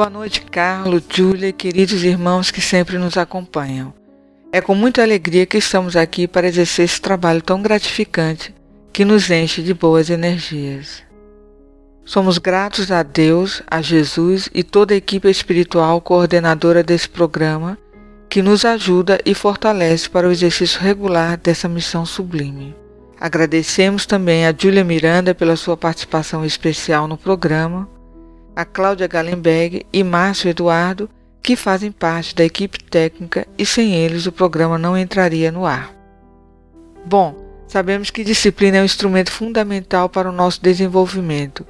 Boa noite, Carlos, Júlia e queridos irmãos que sempre nos acompanham. É com muita alegria que estamos aqui para exercer esse trabalho tão gratificante que nos enche de boas energias. Somos gratos a Deus, a Jesus e toda a equipe espiritual coordenadora desse programa que nos ajuda e fortalece para o exercício regular dessa missão sublime. Agradecemos também a Júlia Miranda pela sua participação especial no programa a Cláudia Gallenberg e Márcio Eduardo, que fazem parte da equipe técnica e sem eles o programa não entraria no ar. Bom, sabemos que disciplina é um instrumento fundamental para o nosso desenvolvimento,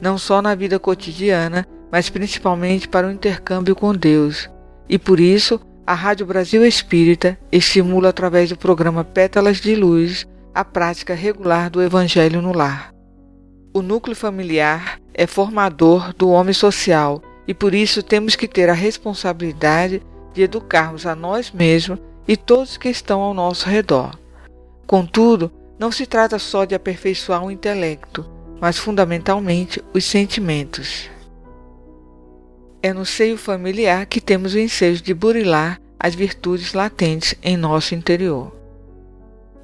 não só na vida cotidiana, mas principalmente para o intercâmbio com Deus. E por isso, a Rádio Brasil Espírita estimula através do programa Pétalas de Luz a prática regular do Evangelho no lar. O núcleo familiar é formador do homem social e por isso temos que ter a responsabilidade de educarmos a nós mesmos e todos que estão ao nosso redor. Contudo, não se trata só de aperfeiçoar o intelecto, mas fundamentalmente os sentimentos. É no seio familiar que temos o ensejo de burilar as virtudes latentes em nosso interior.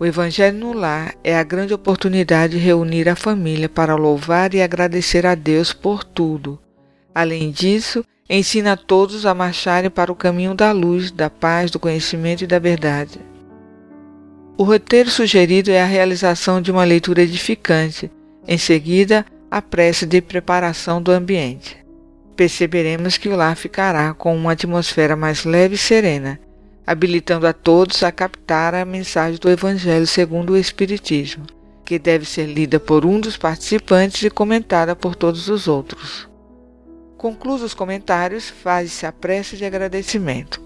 O Evangelho no Lar é a grande oportunidade de reunir a família para louvar e agradecer a Deus por tudo. Além disso, ensina a todos a marcharem para o caminho da luz, da paz, do conhecimento e da verdade. O roteiro sugerido é a realização de uma leitura edificante, em seguida, a prece de preparação do ambiente. Perceberemos que o lar ficará com uma atmosfera mais leve e serena, habilitando a todos a captar a mensagem do Evangelho segundo o Espiritismo, que deve ser lida por um dos participantes e comentada por todos os outros. Concluídos os comentários, faz-se a prece de agradecimento.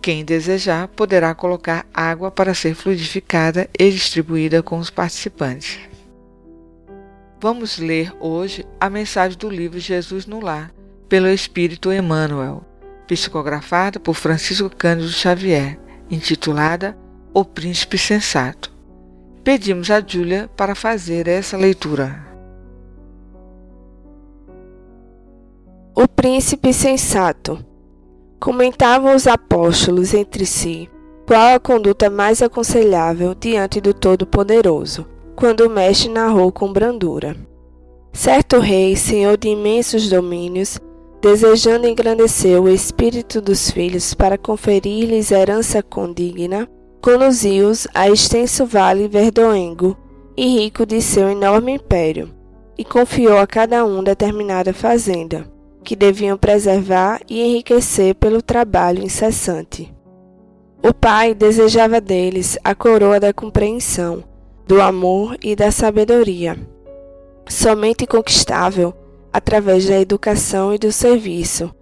Quem desejar poderá colocar água para ser fluidificada e distribuída com os participantes. Vamos ler hoje a mensagem do livro Jesus no Lar, pelo Espírito Emmanuel, psicografada por Francisco Cândido Xavier, intitulada O Príncipe Sensato. Pedimos a Júlia para fazer essa leitura. O Príncipe Sensato. Comentavam os apóstolos entre si qual a conduta mais aconselhável diante do Todo-Poderoso, quando o Mestre narrou com brandura. Certo rei, senhor de imensos domínios, desejando engrandecer o espírito dos filhos para conferir-lhes herança condigna, conduziu-os a extenso vale verdoengo e rico de seu enorme império, e confiou a cada um determinada fazenda, que deviam preservar e enriquecer pelo trabalho incessante. O pai desejava deles a coroa da compreensão, do amor e da sabedoria, somente conquistável através da educação e do serviço,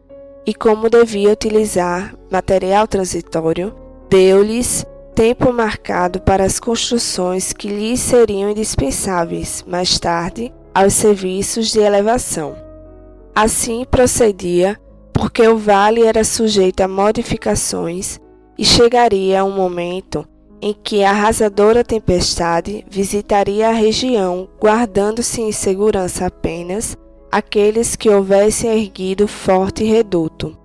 e como devia utilizar material transitório, deu-lhes tempo marcado para as construções que lhes seriam indispensáveis mais tarde aos serviços de elevação. Assim procedia, porque o vale era sujeito a modificações e chegaria um momento em que a arrasadora tempestade visitaria a região, guardando-se em segurança apenas aqueles que houvessem erguido forte reduto.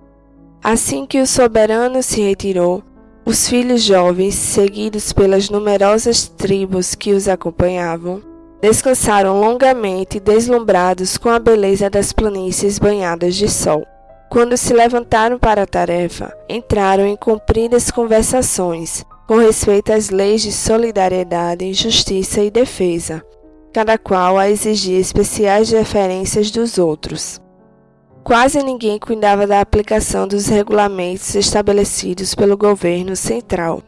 Assim que o soberano se retirou, os filhos jovens, seguidos pelas numerosas tribos que os acompanhavam, descansaram longamente, deslumbrados com a beleza das planícies banhadas de sol. Quando se levantaram para a tarefa, entraram em compridas conversações com respeito às leis de solidariedade, justiça e defesa, cada qual a exigia especiais referências dos outros. Quase ninguém cuidava da aplicação dos regulamentos estabelecidos pelo governo central.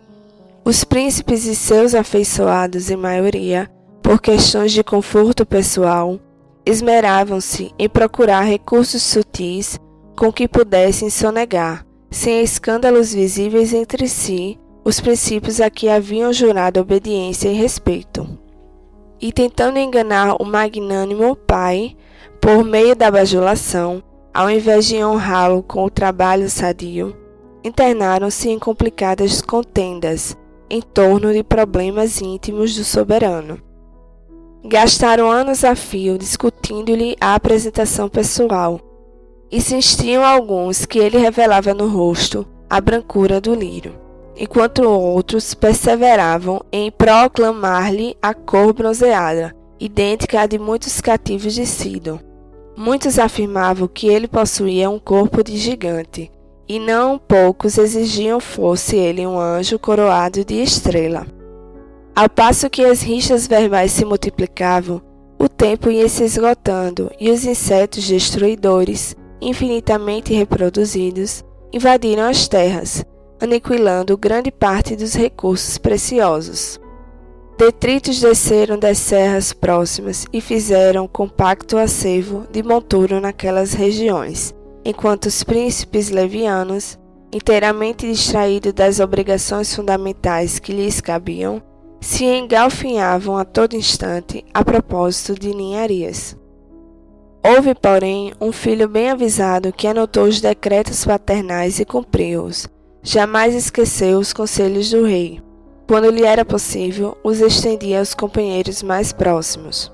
Os príncipes e seus afeiçoados, em maioria, por questões de conforto pessoal, esmeravam-se em procurar recursos sutis com que pudessem sonegar, sem escândalos visíveis entre si, os princípios a que haviam jurado obediência e respeito. E tentando enganar o magnânimo pai, por meio da bajulação, ao invés de honrá-lo com o trabalho sadio, internaram-se em complicadas contendas em torno de problemas íntimos do soberano. Gastaram anos a fio discutindo-lhe a apresentação pessoal, insistiam alguns que ele revelava no rosto a brancura do lírio, enquanto outros perseveravam em proclamar-lhe a cor bronzeada, idêntica à de muitos cativos de Sidon. Muitos afirmavam que ele possuía um corpo de gigante, e não poucos exigiam fosse ele um anjo coroado de estrela. Ao passo que as rixas verbais se multiplicavam, o tempo ia se esgotando e os insetos destruidores, infinitamente reproduzidos, invadiram as terras, aniquilando grande parte dos recursos preciosos. Detritos desceram das serras próximas e fizeram compacto acervo de monturo naquelas regiões, enquanto os príncipes levianos, inteiramente distraídos das obrigações fundamentais que lhes cabiam, se engalfinhavam a todo instante a propósito de ninharias. Houve, porém, um filho bem avisado que anotou os decretos paternais e cumpriu-os. Jamais esqueceu os conselhos do rei. Quando lhe era possível, os estendia aos companheiros mais próximos.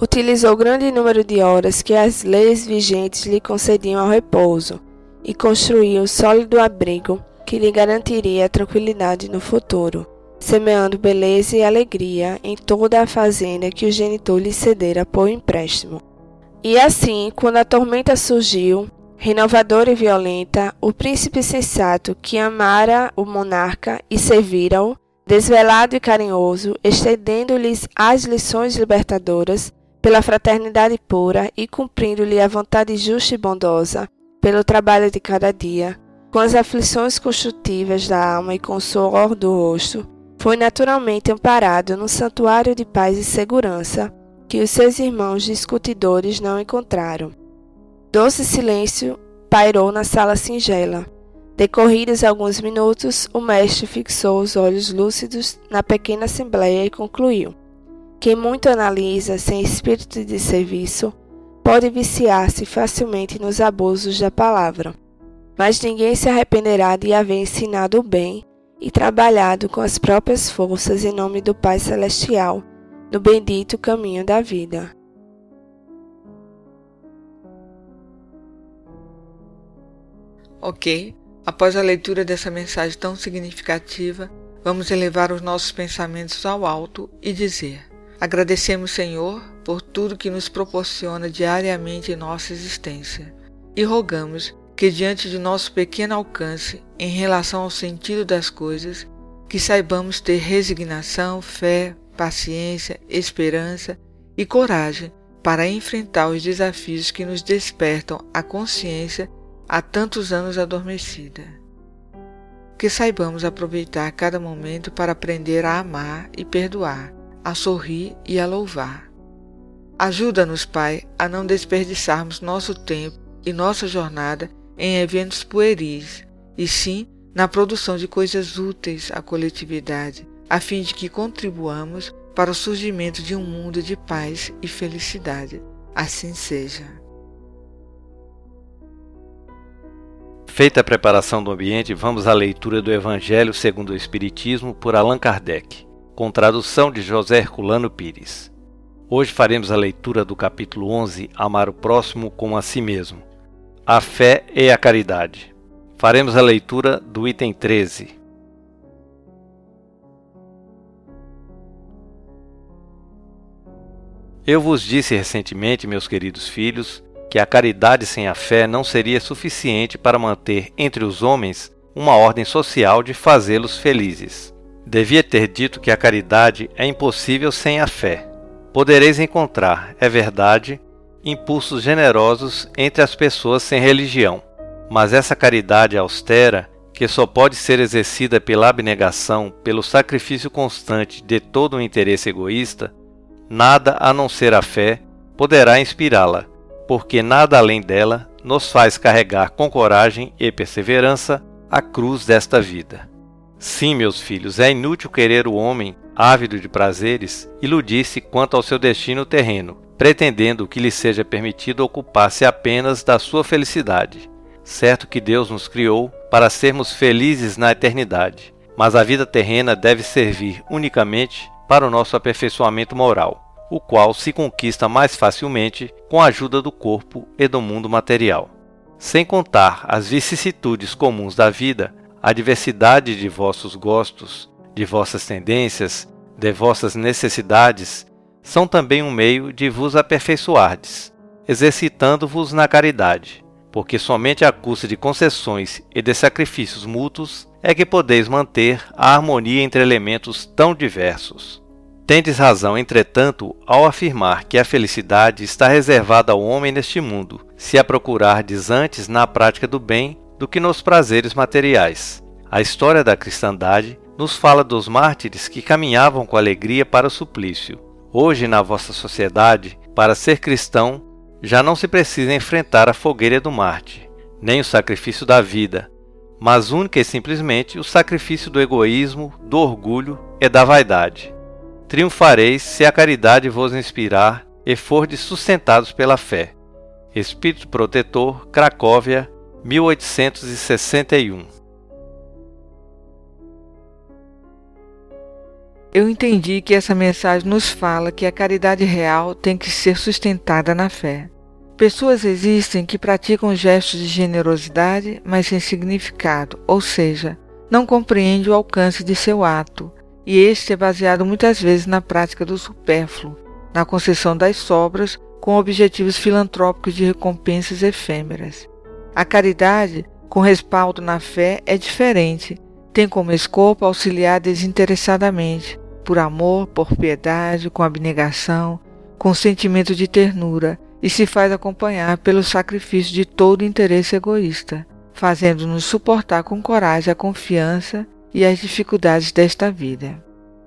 Utilizou grande número de horas que as leis vigentes lhe concediam ao repouso e construiu sólido abrigo que lhe garantiria tranquilidade no futuro semeando beleza e alegria em toda a fazenda que o genitor lhe cedera por empréstimo. E assim, quando a tormenta surgiu, renovadora e violenta, o príncipe sensato que amara o monarca e servira-o, desvelado e carinhoso, estendendo-lhes as lições libertadoras, pela fraternidade pura e cumprindo-lhe a vontade justa e bondosa, pelo trabalho de cada dia, com as aflições construtivas da alma e com o suor do rosto, foi naturalmente amparado no santuário de paz e segurança que os seus irmãos discutidores não encontraram. Doce silêncio pairou na sala singela. Decorridos alguns minutos, o mestre fixou os olhos lúcidos na pequena assembleia e concluiu: Quem muito analisa sem espírito de serviço pode viciar-se facilmente nos abusos da palavra. Mas ninguém se arrependerá de haver ensinado o bem e trabalhado com as próprias forças em nome do Pai Celestial, no bendito caminho da vida. Ok, após a leitura dessa mensagem tão significativa, vamos elevar os nossos pensamentos ao alto e dizer: Agradecemos, Senhor, por tudo que nos proporciona diariamente em nossa existência e rogamos que, diante de nosso pequeno alcance em relação ao sentido das coisas, que saibamos ter resignação, fé, paciência, esperança e coragem para enfrentar os desafios que nos despertam a consciência há tantos anos adormecida. Que saibamos aproveitar cada momento para aprender a amar e perdoar, a sorrir e a louvar. Ajuda-nos, Pai, a não desperdiçarmos nosso tempo e nossa jornada em eventos pueris, e sim na produção de coisas úteis à coletividade, a fim de que contribuamos para o surgimento de um mundo de paz e felicidade. Assim seja. Feita a preparação do ambiente, vamos à leitura do Evangelho segundo o Espiritismo por Allan Kardec, com tradução de José Herculano Pires. Hoje faremos a leitura do capítulo 11, Amar o Próximo como a si mesmo a fé e a caridade. Faremos a leitura do item 13. Eu vos disse recentemente, meus queridos filhos, que a caridade sem a fé não seria suficiente para manter entre os homens uma ordem social de fazê-los felizes. Devia ter dito que a caridade é impossível sem a fé. Podereis encontrar, é verdade, impulsos generosos entre as pessoas sem religião. Mas essa caridade austera, que só pode ser exercida pela abnegação, pelo sacrifício constante de todo o interesse egoísta, nada a não ser a fé poderá inspirá-la, porque nada além dela nos faz carregar com coragem e perseverança a cruz desta vida. Sim, meus filhos, é inútil querer o homem, ávido de prazeres, iludir-se quanto ao seu destino terreno, pretendendo que lhe seja permitido ocupar-se apenas da sua felicidade. Certo que Deus nos criou para sermos felizes na eternidade, mas a vida terrena deve servir unicamente para o nosso aperfeiçoamento moral o qual se conquista mais facilmente com a ajuda do corpo e do mundo material. Sem contar as vicissitudes comuns da vida, a diversidade de vossos gostos, de vossas tendências, de vossas necessidades, são também um meio de vos aperfeiçoardes, exercitando-vos na caridade, porque somente à custa de concessões e de sacrifícios mútuos é que podeis manter a harmonia entre elementos tão diversos. Tendes razão, entretanto, ao afirmar que a felicidade está reservada ao homem neste mundo, se a procurardes antes na prática do bem do que nos prazeres materiais. A história da cristandade nos fala dos mártires que caminhavam com alegria para o suplício. Hoje, na vossa sociedade, para ser cristão, já não se precisa enfrentar a fogueira do Marte, nem o sacrifício da vida, mas única e simplesmente o sacrifício do egoísmo, do orgulho e da vaidade. Triunfareis se a caridade vos inspirar e fordes sustentados pela fé. Espírito Protetor, Cracóvia, 1861. Eu entendi que essa mensagem nos fala que a caridade real tem que ser sustentada na fé. Pessoas existem que praticam gestos de generosidade, mas sem significado, ou seja, não compreendem o alcance de seu ato, e este é baseado muitas vezes na prática do supérfluo, na concessão das sobras com objetivos filantrópicos de recompensas efêmeras. A caridade, com respaldo na fé, é diferente, tem como escopo auxiliar desinteressadamente, por amor, por piedade, com abnegação, com sentimento de ternura, e se faz acompanhar pelo sacrifício de todo interesse egoísta, fazendo-nos suportar com coragem a confiança e as dificuldades desta vida.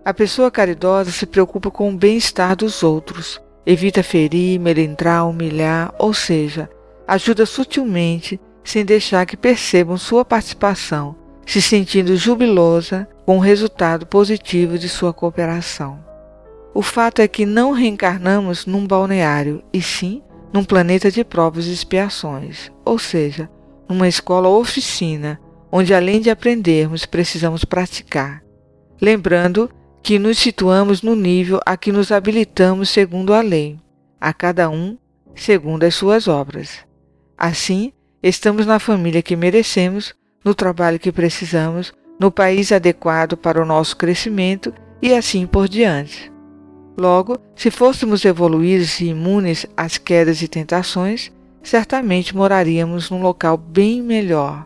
A pessoa caridosa se preocupa com o bem-estar dos outros, evita ferir, melindrar, humilhar, ou seja, ajuda sutilmente sem deixar que percebam sua participação, se sentindo jubilosa com o resultado positivo de sua cooperação. O fato é que não reencarnamos num balneário, e sim num planeta de provas e expiações, ou seja, numa escola oficina onde além de aprendermos, precisamos praticar. Lembrando que nos situamos no nível a que nos habilitamos segundo a lei, a cada um segundo as suas obras. Assim, estamos na família que merecemos, no trabalho que precisamos, no país adequado para o nosso crescimento e assim por diante. Logo, se fôssemos evoluídos e imunes às quedas e tentações, certamente moraríamos num local bem melhor,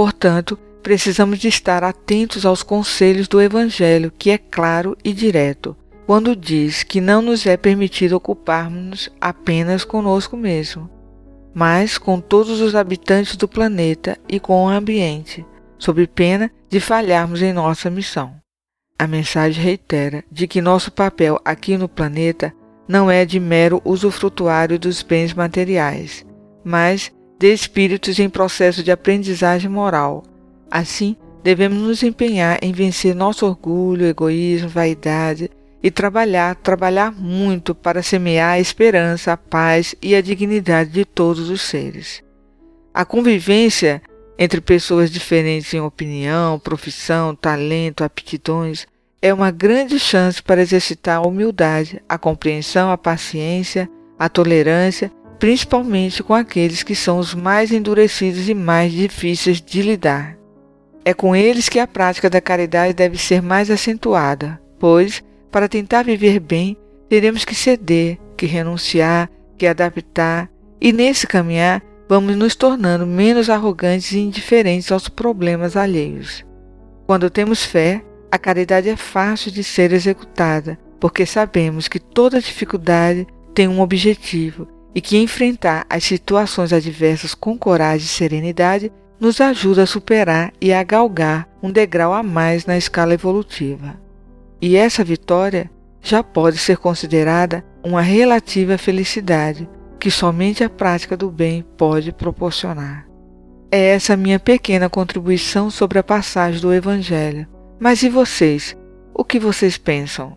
Portanto, precisamos de estar atentos aos conselhos do Evangelho, que é claro e direto, quando diz que não nos é permitido ocuparmos apenas conosco mesmo, mas com todos os habitantes do planeta e com o ambiente, sob pena de falharmos em nossa missão. A mensagem reitera de que nosso papel aqui no planeta não é de mero usufrutuário dos bens materiais, mas de espíritos em processo de aprendizagem moral. Assim, devemos nos empenhar em vencer nosso orgulho, egoísmo, vaidade e trabalhar, trabalhar muito para semear a esperança, a paz e a dignidade de todos os seres. A convivência entre pessoas diferentes em opinião, profissão, talento, aptidões é uma grande chance para exercitar a humildade, a compreensão, a paciência, a tolerância principalmente com aqueles que são os mais endurecidos e mais difíceis de lidar. É com eles que a prática da caridade deve ser mais acentuada, pois, para tentar viver bem, teremos que ceder, que renunciar, que adaptar, e nesse caminhar vamos nos tornando menos arrogantes e indiferentes aos problemas alheios. Quando temos fé, a caridade é fácil de ser executada, porque sabemos que toda dificuldade tem um objetivo e que enfrentar as situações adversas com coragem e serenidade nos ajuda a superar e a galgar um degrau a mais na escala evolutiva. E essa vitória já pode ser considerada uma relativa felicidade que somente a prática do bem pode proporcionar. É essa minha pequena contribuição sobre a passagem do Evangelho. Mas e vocês? O que vocês pensam?